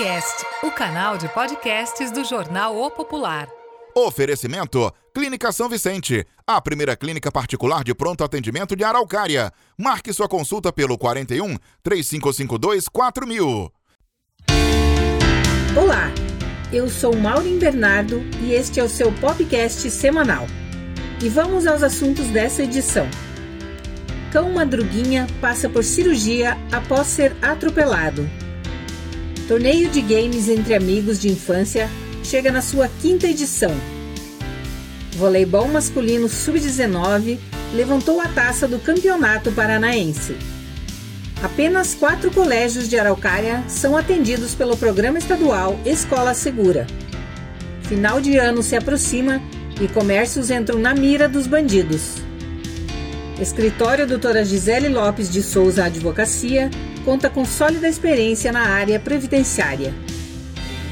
Popcast, o canal de podcasts do jornal O Popular. Oferecimento: Clínica São Vicente, a primeira clínica particular de pronto atendimento de Araucária. Marque sua consulta pelo 41 3552 4000. Olá, eu sou Maureen Bernardo e este é o seu podcast semanal. E vamos aos assuntos dessa edição. Cão Madruguinha passa por cirurgia após ser atropelado. Torneio de games entre amigos de infância chega na sua quinta edição. Voleibol masculino sub-19 levantou a taça do Campeonato Paranaense. Apenas quatro colégios de Araucária são atendidos pelo programa estadual Escola Segura. Final de ano se aproxima e comércios entram na mira dos bandidos. Escritório doutora Gisele Lopes de Souza Advocacia conta com sólida experiência na área previdenciária.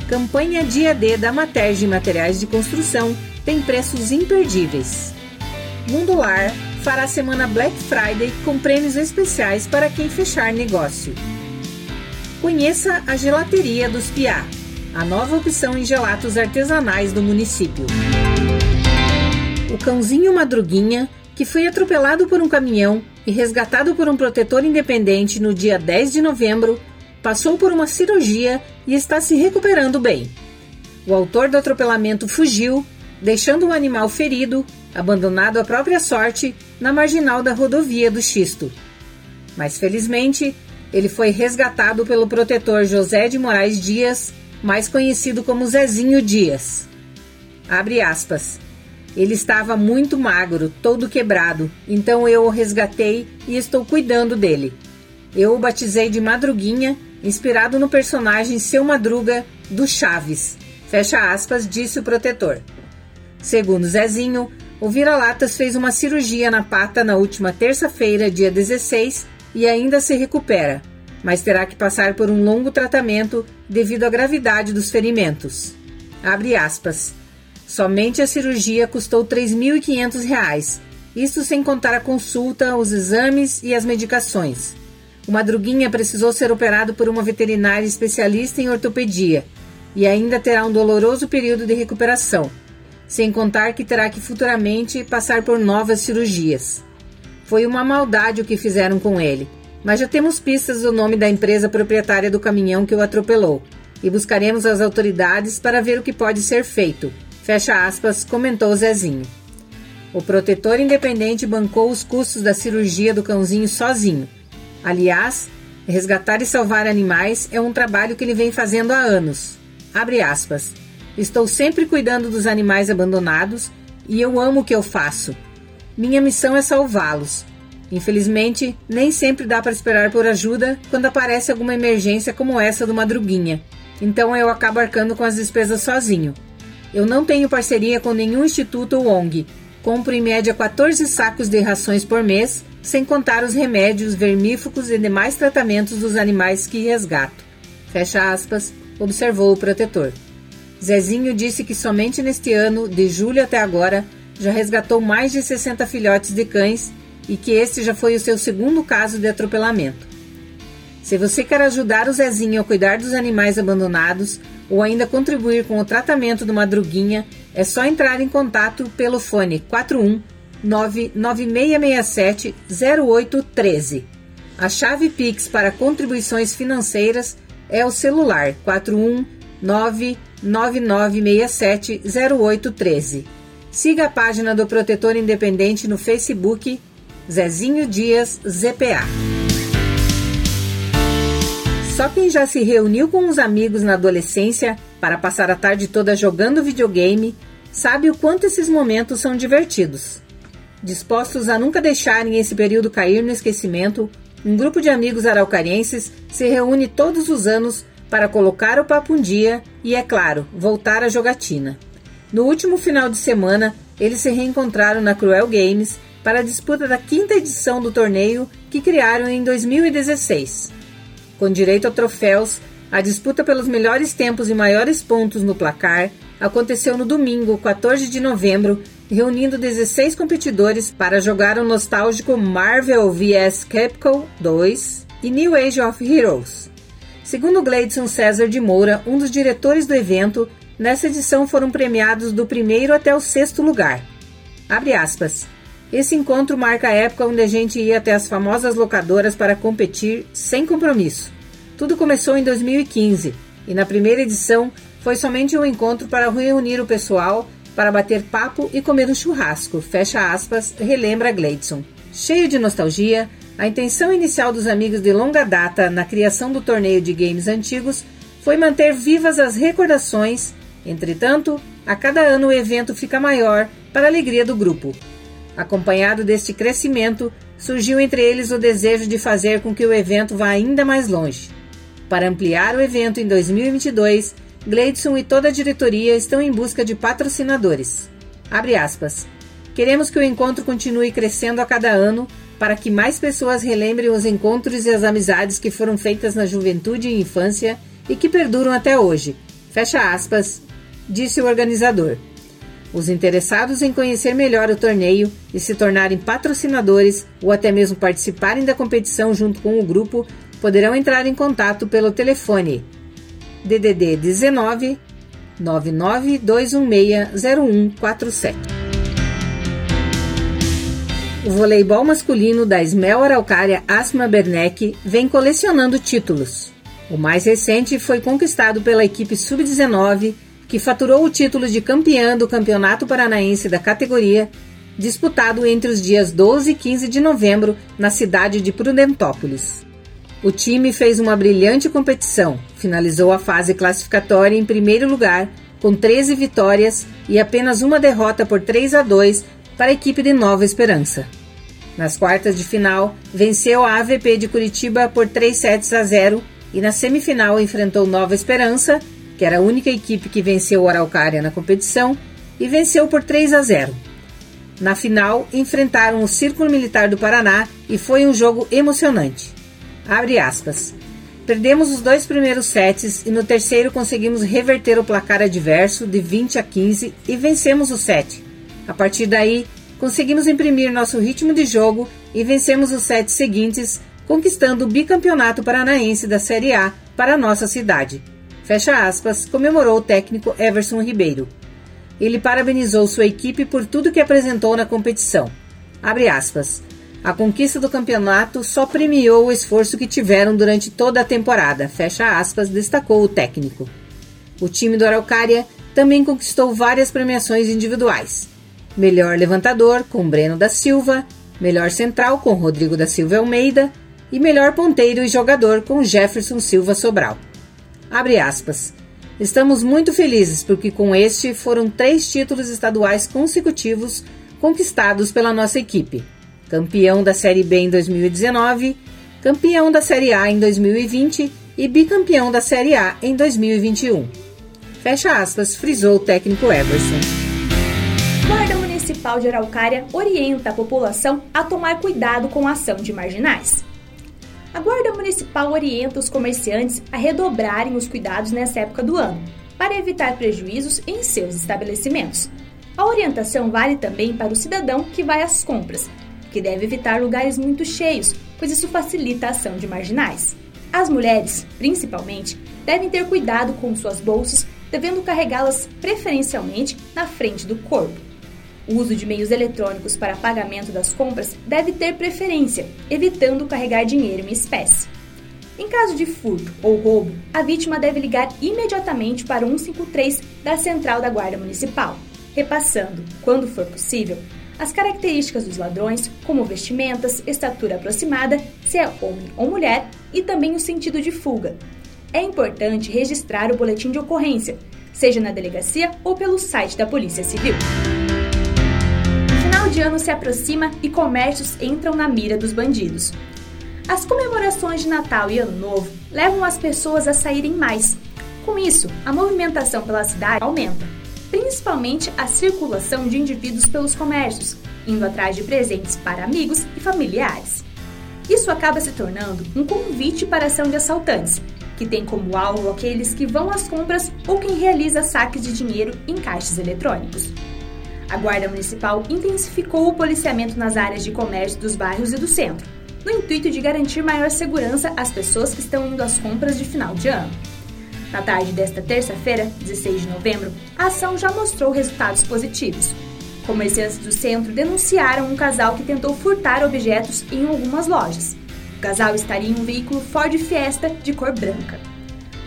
Campanha Dia D da Materge Materiais de Construção tem preços imperdíveis. Mundo Lar fará semana Black Friday com prêmios especiais para quem fechar negócio. Conheça a Gelateria dos Piá, a nova opção em gelatos artesanais do município. O cãozinho Madruguinha que foi atropelado por um caminhão e resgatado por um protetor independente no dia 10 de novembro, passou por uma cirurgia e está se recuperando bem. O autor do atropelamento fugiu, deixando o animal ferido, abandonado à própria sorte, na marginal da rodovia do Xisto. Mas felizmente, ele foi resgatado pelo protetor José de Moraes Dias, mais conhecido como Zezinho Dias. Abre aspas. Ele estava muito magro, todo quebrado, então eu o resgatei e estou cuidando dele. Eu o batizei de Madruguinha, inspirado no personagem Seu Madruga do Chaves. Fecha aspas, disse o protetor. Segundo Zezinho, o vira-latas fez uma cirurgia na pata na última terça-feira, dia 16, e ainda se recupera, mas terá que passar por um longo tratamento devido à gravidade dos ferimentos. Abre aspas. Somente a cirurgia custou R$ 3.500, isso sem contar a consulta, os exames e as medicações. O Madruguinha precisou ser operado por uma veterinária especialista em ortopedia e ainda terá um doloroso período de recuperação, sem contar que terá que futuramente passar por novas cirurgias. Foi uma maldade o que fizeram com ele, mas já temos pistas do nome da empresa proprietária do caminhão que o atropelou e buscaremos as autoridades para ver o que pode ser feito. Fecha aspas, comentou Zezinho. O protetor independente bancou os custos da cirurgia do cãozinho sozinho. Aliás, resgatar e salvar animais é um trabalho que ele vem fazendo há anos. Abre aspas. Estou sempre cuidando dos animais abandonados e eu amo o que eu faço. Minha missão é salvá-los. Infelizmente, nem sempre dá para esperar por ajuda quando aparece alguma emergência como essa do Madruguinha. Então eu acabo arcando com as despesas sozinho. Eu não tenho parceria com nenhum instituto ou ONG. Compro em média 14 sacos de rações por mês, sem contar os remédios, vermífugos e demais tratamentos dos animais que resgato. Fecha aspas, observou o protetor. Zezinho disse que somente neste ano, de julho até agora, já resgatou mais de 60 filhotes de cães e que este já foi o seu segundo caso de atropelamento. Se você quer ajudar o Zezinho a cuidar dos animais abandonados, ou ainda contribuir com o tratamento do Madruguinha, é só entrar em contato pelo fone 41 99667 0813. A chave Pix para contribuições financeiras é o celular 41 99967 0813. Siga a página do Protetor Independente no Facebook Zezinho Dias ZPA. Só quem já se reuniu com os amigos na adolescência para passar a tarde toda jogando videogame sabe o quanto esses momentos são divertidos. Dispostos a nunca deixarem esse período cair no esquecimento, um grupo de amigos araucarienses se reúne todos os anos para colocar o papo um dia e, é claro, voltar à jogatina. No último final de semana, eles se reencontraram na Cruel Games para a disputa da quinta edição do torneio que criaram em 2016. Com direito a troféus, a disputa pelos melhores tempos e maiores pontos no placar aconteceu no domingo, 14 de novembro, reunindo 16 competidores para jogar o nostálgico Marvel vs Capcom 2 e New Age of Heroes. Segundo Gleidson César de Moura, um dos diretores do evento, nessa edição foram premiados do primeiro até o sexto lugar. Abre aspas. Esse encontro marca a época onde a gente ia até as famosas locadoras para competir sem compromisso. Tudo começou em 2015 e na primeira edição foi somente um encontro para reunir o pessoal para bater papo e comer um churrasco. Fecha aspas, relembra Gleidson. Cheio de nostalgia, a intenção inicial dos amigos de longa data na criação do torneio de games antigos foi manter vivas as recordações. Entretanto, a cada ano o evento fica maior para a alegria do grupo. Acompanhado deste crescimento, surgiu entre eles o desejo de fazer com que o evento vá ainda mais longe. Para ampliar o evento em 2022, Gleidson e toda a diretoria estão em busca de patrocinadores. Queremos que o encontro continue crescendo a cada ano para que mais pessoas relembrem os encontros e as amizades que foram feitas na juventude e infância e que perduram até hoje. Fecha aspas, disse o organizador. Os interessados em conhecer melhor o torneio e se tornarem patrocinadores ou até mesmo participarem da competição junto com o grupo poderão entrar em contato pelo telefone DDD 19 992160147. O voleibol masculino da Smel Araucária Asma Bernec vem colecionando títulos. O mais recente foi conquistado pela equipe sub-19 que faturou o título de campeã do Campeonato Paranaense da categoria, disputado entre os dias 12 e 15 de novembro na cidade de Prudentópolis. O time fez uma brilhante competição, finalizou a fase classificatória em primeiro lugar, com 13 vitórias e apenas uma derrota por 3 a 2 para a equipe de Nova Esperança. Nas quartas de final, venceu a AVP de Curitiba por 3 sets a 0 e na semifinal enfrentou Nova Esperança que era a única equipe que venceu o Araucária na competição, e venceu por 3 a 0. Na final, enfrentaram o Círculo Militar do Paraná e foi um jogo emocionante. Abre aspas. Perdemos os dois primeiros sets e no terceiro conseguimos reverter o placar adverso de 20 a 15 e vencemos o set. A partir daí, conseguimos imprimir nosso ritmo de jogo e vencemos os sets seguintes, conquistando o bicampeonato paranaense da Série A para nossa cidade fecha aspas, comemorou o técnico Everson Ribeiro. Ele parabenizou sua equipe por tudo que apresentou na competição. Abre aspas. A conquista do campeonato só premiou o esforço que tiveram durante toda a temporada, fecha aspas, destacou o técnico. O time do Araucária também conquistou várias premiações individuais. Melhor levantador com Breno da Silva, melhor central com Rodrigo da Silva Almeida e melhor ponteiro e jogador com Jefferson Silva Sobral. Abre aspas. Estamos muito felizes porque com este foram três títulos estaduais consecutivos conquistados pela nossa equipe. Campeão da Série B em 2019, campeão da Série A em 2020 e bicampeão da Série A em 2021. Fecha aspas, frisou o técnico Everson. Guarda Municipal de Araucária orienta a população a tomar cuidado com a ação de marginais. A Guarda Municipal orienta os comerciantes a redobrarem os cuidados nessa época do ano, para evitar prejuízos em seus estabelecimentos. A orientação vale também para o cidadão que vai às compras, que deve evitar lugares muito cheios, pois isso facilita a ação de marginais. As mulheres, principalmente, devem ter cuidado com suas bolsas, devendo carregá-las preferencialmente na frente do corpo. O uso de meios eletrônicos para pagamento das compras deve ter preferência, evitando carregar dinheiro em espécie. Em caso de furto ou roubo, a vítima deve ligar imediatamente para o 153 da Central da Guarda Municipal, repassando, quando for possível, as características dos ladrões, como vestimentas, estatura aproximada, se é homem ou mulher, e também o sentido de fuga. É importante registrar o boletim de ocorrência, seja na delegacia ou pelo site da Polícia Civil final de ano se aproxima e comércios entram na mira dos bandidos. As comemorações de Natal e Ano Novo levam as pessoas a saírem mais. Com isso, a movimentação pela cidade aumenta, principalmente a circulação de indivíduos pelos comércios, indo atrás de presentes para amigos e familiares. Isso acaba se tornando um convite para a ação de assaltantes, que tem como alvo aqueles que vão às compras ou quem realiza saques de dinheiro em caixas eletrônicos. A Guarda Municipal intensificou o policiamento nas áreas de comércio dos bairros e do centro, no intuito de garantir maior segurança às pessoas que estão indo às compras de final de ano. Na tarde desta terça-feira, 16 de novembro, a ação já mostrou resultados positivos. Comerciantes do centro denunciaram um casal que tentou furtar objetos em algumas lojas. O casal estaria em um veículo Ford Fiesta de cor branca.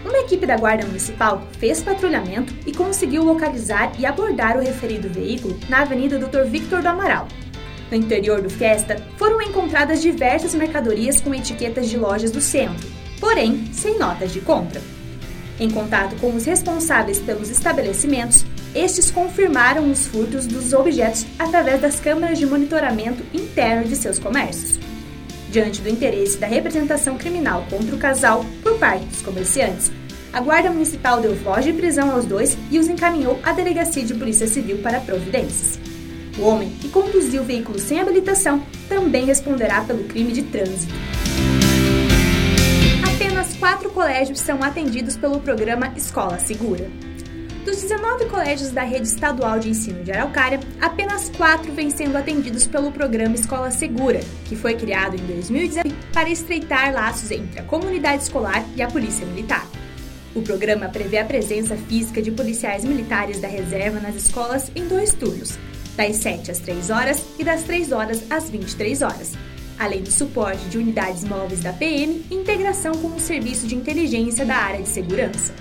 Uma equipe da Guarda Municipal fez patrulhamento e conseguiu localizar e abordar o referido veículo na Avenida Dr. Victor do Amaral. No interior do Fiesta foram encontradas diversas mercadorias com etiquetas de lojas do centro, porém sem notas de compra. Em contato com os responsáveis pelos estabelecimentos, estes confirmaram os furtos dos objetos através das câmeras de monitoramento interno de seus comércios. Diante do interesse da representação criminal contra o casal por parte dos comerciantes, a Guarda Municipal deu voz de prisão aos dois e os encaminhou à Delegacia de Polícia Civil para providências. O homem que conduziu o veículo sem habilitação também responderá pelo crime de trânsito. Apenas quatro colégios são atendidos pelo programa Escola Segura. Dos 19 colégios da rede estadual de ensino de Araucária, apenas quatro vêm sendo atendidos pelo programa Escola Segura, que foi criado em 2019 para estreitar laços entre a comunidade escolar e a Polícia Militar. O programa prevê a presença física de policiais militares da reserva nas escolas em dois turnos, das 7 às 3 horas e das 3 horas às 23 horas, além do suporte de unidades móveis da PM e integração com o serviço de inteligência da área de segurança.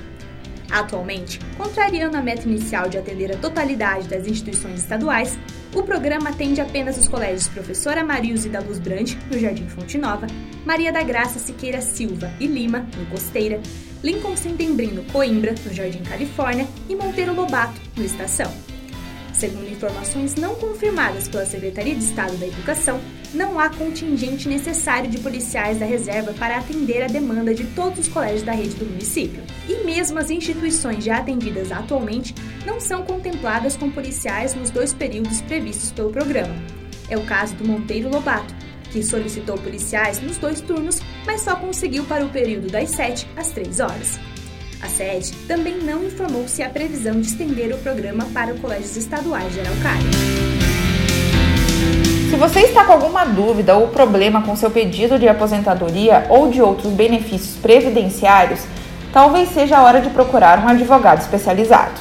Atualmente, contrariando a meta inicial de atender a totalidade das instituições estaduais, o programa atende apenas os colégios Professora Marilze da Luz Brande, no Jardim Fonte Nova, Maria da Graça Siqueira Silva e Lima, no Costeira, Lincoln Sentembrino Coimbra, no Jardim Califórnia, e Monteiro Lobato, no Estação. Segundo informações não confirmadas pela Secretaria de Estado da Educação, não há contingente necessário de policiais da reserva para atender a demanda de todos os colégios da rede do município. E mesmo as instituições já atendidas atualmente não são contempladas com policiais nos dois períodos previstos pelo programa. É o caso do Monteiro Lobato, que solicitou policiais nos dois turnos, mas só conseguiu para o período das 7 às 3 horas. A sede também não informou se há previsão de estender o programa para colégios estaduais de Araucária. Se você está com alguma dúvida ou problema com seu pedido de aposentadoria ou de outros benefícios previdenciários, talvez seja a hora de procurar um advogado especializado.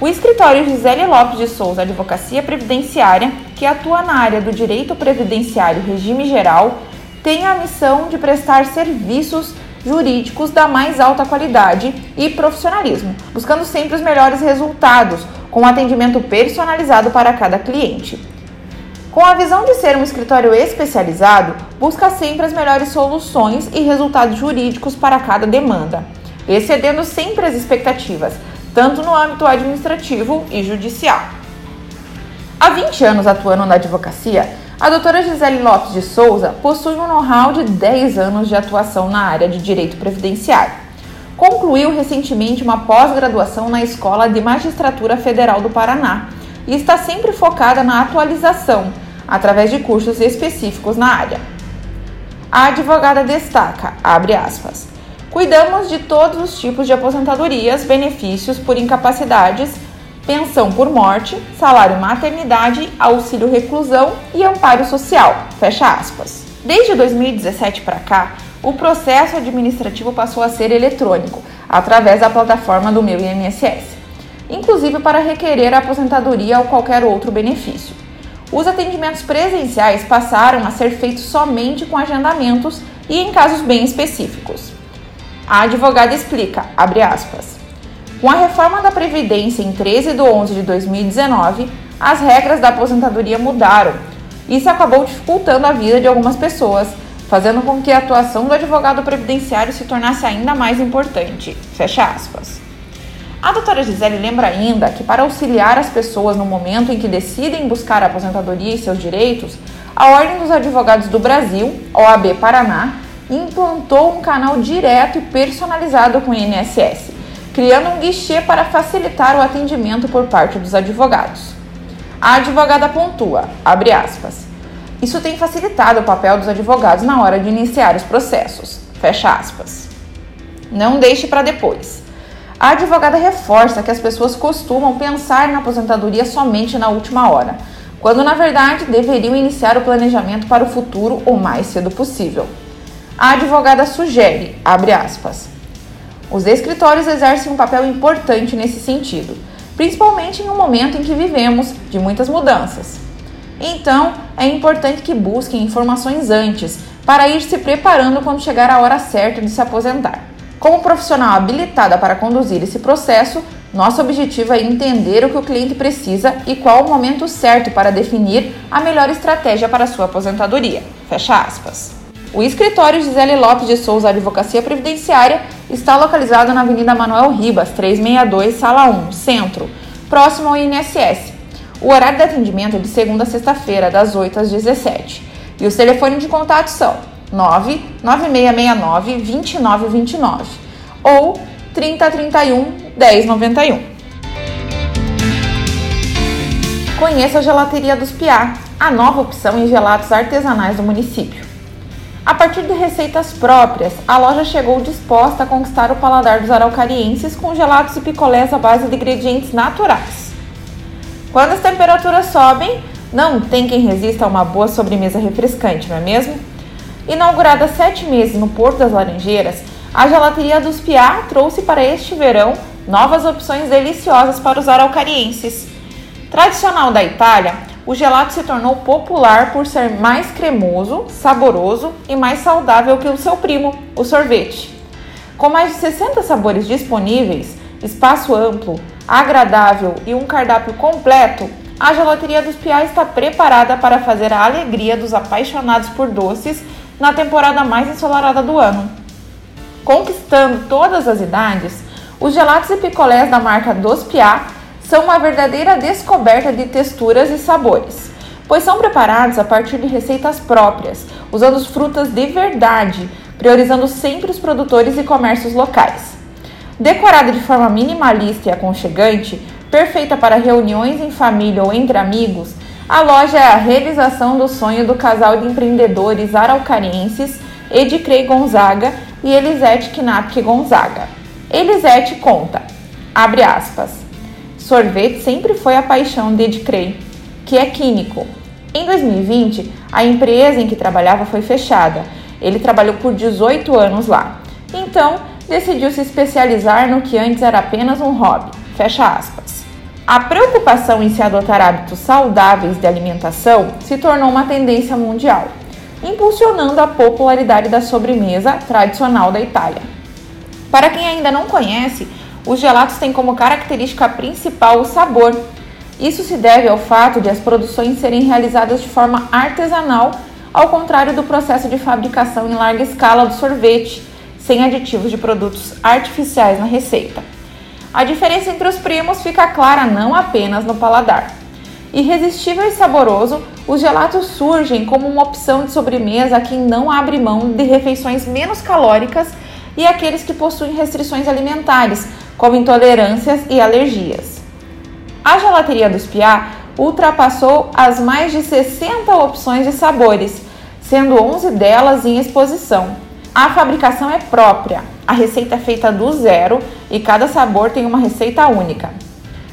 O escritório Gisele Lopes de Souza Advocacia Previdenciária, que atua na área do direito previdenciário regime geral, tem a missão de prestar serviços jurídicos da mais alta qualidade e profissionalismo, buscando sempre os melhores resultados, com atendimento personalizado para cada cliente. Com a visão de ser um escritório especializado, busca sempre as melhores soluções e resultados jurídicos para cada demanda, excedendo sempre as expectativas, tanto no âmbito administrativo e judicial. Há 20 anos atuando na advocacia, a doutora Gisele Lopes de Souza possui um know-how de 10 anos de atuação na área de direito previdenciário. Concluiu recentemente uma pós-graduação na Escola de Magistratura Federal do Paraná e está sempre focada na atualização, através de cursos específicos na área. A advogada destaca, abre aspas, cuidamos de todos os tipos de aposentadorias, benefícios por incapacidades pensão por morte, salário maternidade, auxílio reclusão e amparo social. Fecha aspas. Desde 2017 para cá, o processo administrativo passou a ser eletrônico, através da plataforma do meu INSS, inclusive para requerer a aposentadoria ou qualquer outro benefício. Os atendimentos presenciais passaram a ser feitos somente com agendamentos e em casos bem específicos. A advogada explica, aspas, com a reforma da Previdência em 13 de 11 de 2019, as regras da aposentadoria mudaram. Isso acabou dificultando a vida de algumas pessoas, fazendo com que a atuação do advogado previdenciário se tornasse ainda mais importante. Fecha aspas. A doutora Gisele lembra ainda que para auxiliar as pessoas no momento em que decidem buscar a aposentadoria e seus direitos, a Ordem dos Advogados do Brasil, OAB Paraná, implantou um canal direto e personalizado com o INSS, criando um guichê para facilitar o atendimento por parte dos advogados. A advogada pontua, abre aspas, isso tem facilitado o papel dos advogados na hora de iniciar os processos, fecha aspas. Não deixe para depois. A advogada reforça que as pessoas costumam pensar na aposentadoria somente na última hora, quando na verdade deveriam iniciar o planejamento para o futuro o mais cedo possível. A advogada sugere, aspas, os escritórios exercem um papel importante nesse sentido, principalmente em um momento em que vivemos de muitas mudanças. Então, é importante que busquem informações antes, para ir se preparando quando chegar a hora certa de se aposentar. Como profissional habilitada para conduzir esse processo, nosso objetivo é entender o que o cliente precisa e qual o momento certo para definir a melhor estratégia para sua aposentadoria. Fecha aspas. O escritório Gisele Lopes de Souza Advocacia Previdenciária está localizado na Avenida Manuel Ribas, 362, Sala 1, Centro, próximo ao INSS. O horário de atendimento é de segunda a sexta-feira, das 8 às 17. E os telefones de contato são 99669 2929 ou 3031 1091. Conheça a Gelateria dos Piá, a nova opção em gelatos artesanais do município. A partir de receitas próprias, a loja chegou disposta a conquistar o paladar dos araucarienses com gelatos e picolés à base de ingredientes naturais. Quando as temperaturas sobem, não tem quem resista a uma boa sobremesa refrescante, não é mesmo? Inaugurada sete meses no Porto das Laranjeiras, a Gelateria dos Piá trouxe para este verão novas opções deliciosas para os araucarienses. Tradicional da Itália, o gelato se tornou popular por ser mais cremoso, saboroso e mais saudável que o seu primo, o sorvete. Com mais de 60 sabores disponíveis, espaço amplo, agradável e um cardápio completo, a Gelateria dos Piá está preparada para fazer a alegria dos apaixonados por doces na temporada mais ensolarada do ano. Conquistando todas as idades, os gelatos e picolés da marca Dos Piá são uma verdadeira descoberta de texturas e sabores, pois são preparados a partir de receitas próprias, usando frutas de verdade, priorizando sempre os produtores e comércios locais. Decorada de forma minimalista e aconchegante, perfeita para reuniões em família ou entre amigos, a loja é a realização do sonho do casal de empreendedores araucarienses Edicrei Gonzaga e Elisete Knapke Gonzaga. Elisete conta, abre aspas, Sorvete sempre foi a paixão de Ed Cray, que é químico. Em 2020, a empresa em que trabalhava foi fechada. Ele trabalhou por 18 anos lá. Então, decidiu se especializar no que antes era apenas um hobby. Fecha aspas. A preocupação em se adotar hábitos saudáveis de alimentação se tornou uma tendência mundial, impulsionando a popularidade da sobremesa tradicional da Itália. Para quem ainda não conhece, os gelatos têm como característica principal o sabor. Isso se deve ao fato de as produções serem realizadas de forma artesanal, ao contrário do processo de fabricação em larga escala do sorvete, sem aditivos de produtos artificiais na receita. A diferença entre os primos fica clara não apenas no paladar. Irresistível e saboroso, os gelatos surgem como uma opção de sobremesa a quem não abre mão de refeições menos calóricas e aqueles que possuem restrições alimentares, como intolerâncias e alergias. A gelateria dos Piá ultrapassou as mais de 60 opções de sabores, sendo 11 delas em exposição. A fabricação é própria, a receita é feita do zero e cada sabor tem uma receita única.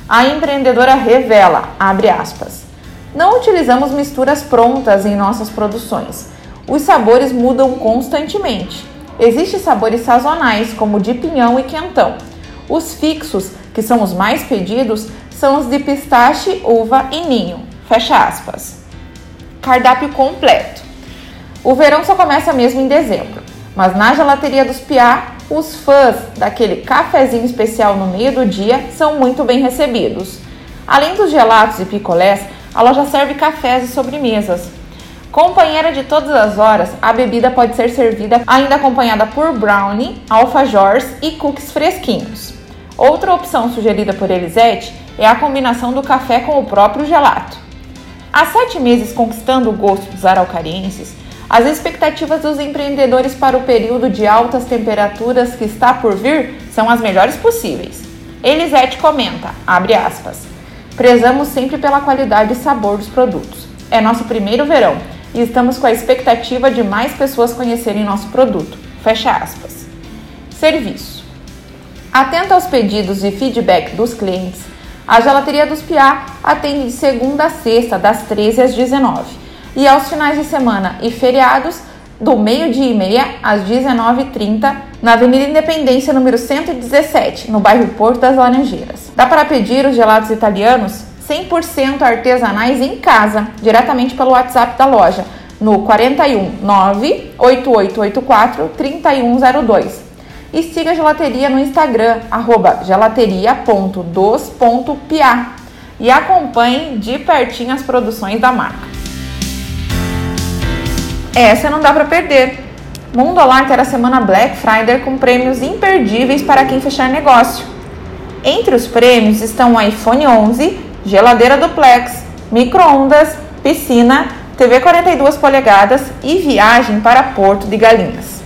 A empreendedora revela, abre aspas, não utilizamos misturas prontas em nossas produções. Os sabores mudam constantemente. Existem sabores sazonais, como de pinhão e quentão. Os fixos, que são os mais pedidos, são os de pistache, uva e ninho. Fecha aspas. Cardápio completo. O verão só começa mesmo em dezembro, mas na gelateria dos Piá, os fãs daquele cafezinho especial no meio do dia são muito bem recebidos. Além dos gelatos e picolés, a loja serve cafés e sobremesas, Companheira de todas as horas, a bebida pode ser servida ainda acompanhada por brownie, alfajores e cookies fresquinhos. Outra opção sugerida por Elisete é a combinação do café com o próprio gelato. Há sete meses conquistando o gosto dos araucarienses, as expectativas dos empreendedores para o período de altas temperaturas que está por vir são as melhores possíveis. Elisete comenta, abre aspas, prezamos sempre pela qualidade e sabor dos produtos. É nosso primeiro verão e estamos com a expectativa de mais pessoas conhecerem nosso produto. Fecha aspas. Serviço. Atenta aos pedidos e feedback dos clientes, A gelateria dos Piá atende de segunda a sexta, das 13 às 19 e aos finais de semana e feriados, do meio-dia e meia às 19h30, na Avenida Independência, número 117, no bairro Porto das Laranjeiras. Dá para pedir os gelados italianos 100% artesanais em casa, diretamente pelo WhatsApp da loja, no 41 98884 3102 e siga a gelateria no Instagram, gelateria.dos.pia e acompanhe de pertinho as produções da marca. Essa não dá para perder. Mundo terá a semana Black Friday com prêmios imperdíveis para quem fechar negócio. Entre os prêmios estão iPhone 11, geladeira duplex, micro-ondas, piscina, TV 42 polegadas e viagem para Porto de Galinhas.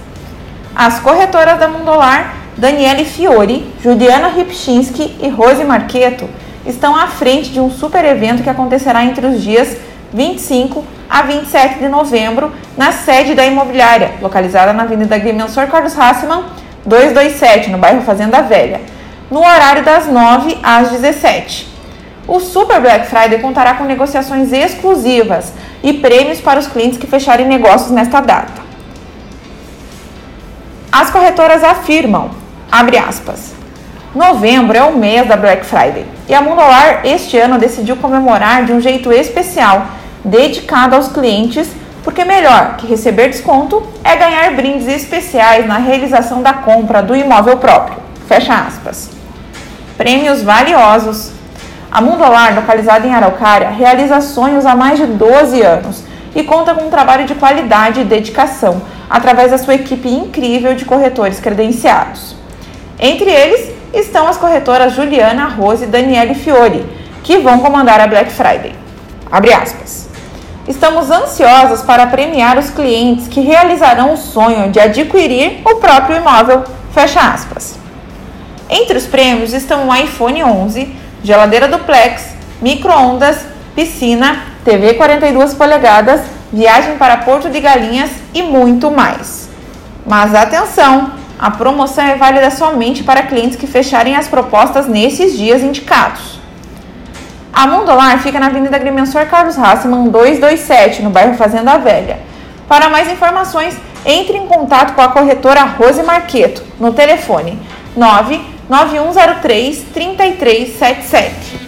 As corretoras da Mundolar, Daniele Fiore, Juliana Ripchinski e Rose Marqueto, estão à frente de um super evento que acontecerá entre os dias 25 a 27 de novembro na sede da imobiliária, localizada na Avenida Agrimensor Carlos Hassmann, 227, no bairro Fazenda Velha, no horário das 9 às 17. O Super Black Friday contará com negociações exclusivas e prêmios para os clientes que fecharem negócios nesta data. As corretoras afirmam, abre aspas, novembro é o mês da Black Friday e a Mundolar este ano decidiu comemorar de um jeito especial, dedicado aos clientes, porque melhor que receber desconto é ganhar brindes especiais na realização da compra do imóvel próprio. Fecha aspas. Prêmios valiosos. A Mundolar, localizada em Araucária, realiza sonhos há mais de 12 anos e conta com um trabalho de qualidade e dedicação através da sua equipe incrível de corretores credenciados. Entre eles estão as corretoras Juliana Rose e Daniele Fiore, que vão comandar a Black Friday. Abre aspas. Estamos ansiosas para premiar os clientes que realizarão o sonho de adquirir o próprio imóvel. Fecha aspas. Entre os prêmios estão o iPhone 11, geladeira duplex, micro-ondas, piscina, TV 42 polegadas viagem para Porto de Galinhas e muito mais. Mas atenção, a promoção é válida somente para clientes que fecharem as propostas nesses dias indicados. A Mundolar fica na Avenida Agrimensor Carlos Hassmann 227, no bairro Fazenda Velha. Para mais informações, entre em contato com a corretora Rose Marqueto no telefone 99103 3377.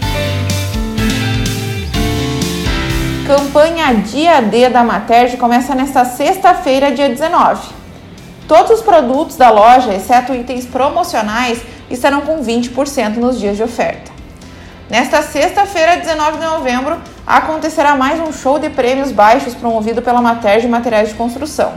Campanha Dia D da Materge começa nesta sexta-feira, dia 19. Todos os produtos da loja, exceto itens promocionais, estarão com 20% nos dias de oferta. Nesta sexta-feira, 19 de novembro, acontecerá mais um show de prêmios baixos promovido pela Materge Materiais de Construção.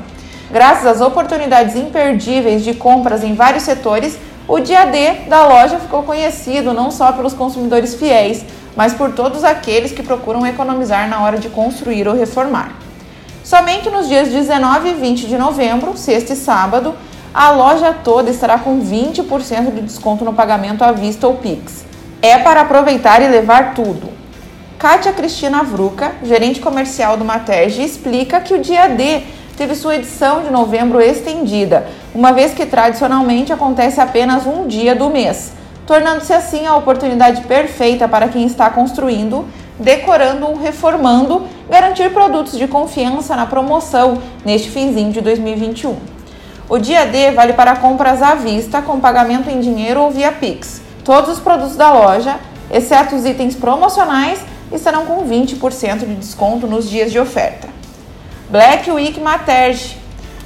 Graças às oportunidades imperdíveis de compras em vários setores, o dia D da loja ficou conhecido não só pelos consumidores fiéis, mas por todos aqueles que procuram economizar na hora de construir ou reformar. Somente nos dias 19 e 20 de novembro, sexta e sábado, a loja toda estará com 20% de desconto no pagamento à vista ou Pix. É para aproveitar e levar tudo. Kátia Cristina Vruca, gerente comercial do Materge, explica que o dia D teve sua edição de novembro estendida, uma vez que tradicionalmente acontece apenas um dia do mês tornando-se assim a oportunidade perfeita para quem está construindo, decorando ou reformando, garantir produtos de confiança na promoção neste finzinho de 2021. O dia D vale para compras à vista com pagamento em dinheiro ou via Pix. Todos os produtos da loja, exceto os itens promocionais, estarão com 20% de desconto nos dias de oferta. Black Week Materge.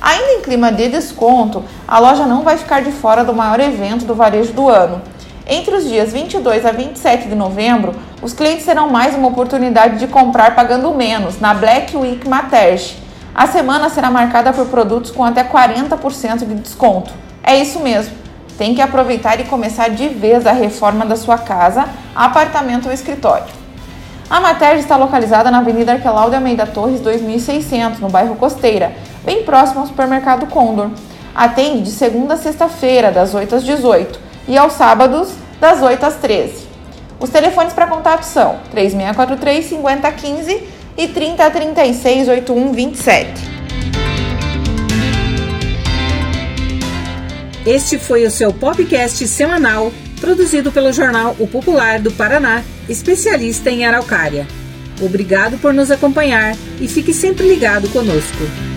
Ainda em clima de desconto, a loja não vai ficar de fora do maior evento do varejo do ano, entre os dias 22 a 27 de novembro, os clientes terão mais uma oportunidade de comprar pagando menos na Black Week Materge. A semana será marcada por produtos com até 40% de desconto. É isso mesmo. Tem que aproveitar e começar de vez a reforma da sua casa, apartamento ou escritório. A Materge está localizada na Avenida Arquelau Almeida Torres 2600, no bairro Costeira, bem próximo ao supermercado Condor. Atende de segunda a sexta-feira, das 8 às 18 e aos sábados, das 8 às 13. Os telefones para contato são 3643 5015 e 3036 8127. Este foi o seu podcast semanal produzido pelo jornal O Popular do Paraná, especialista em araucária. Obrigado por nos acompanhar e fique sempre ligado conosco.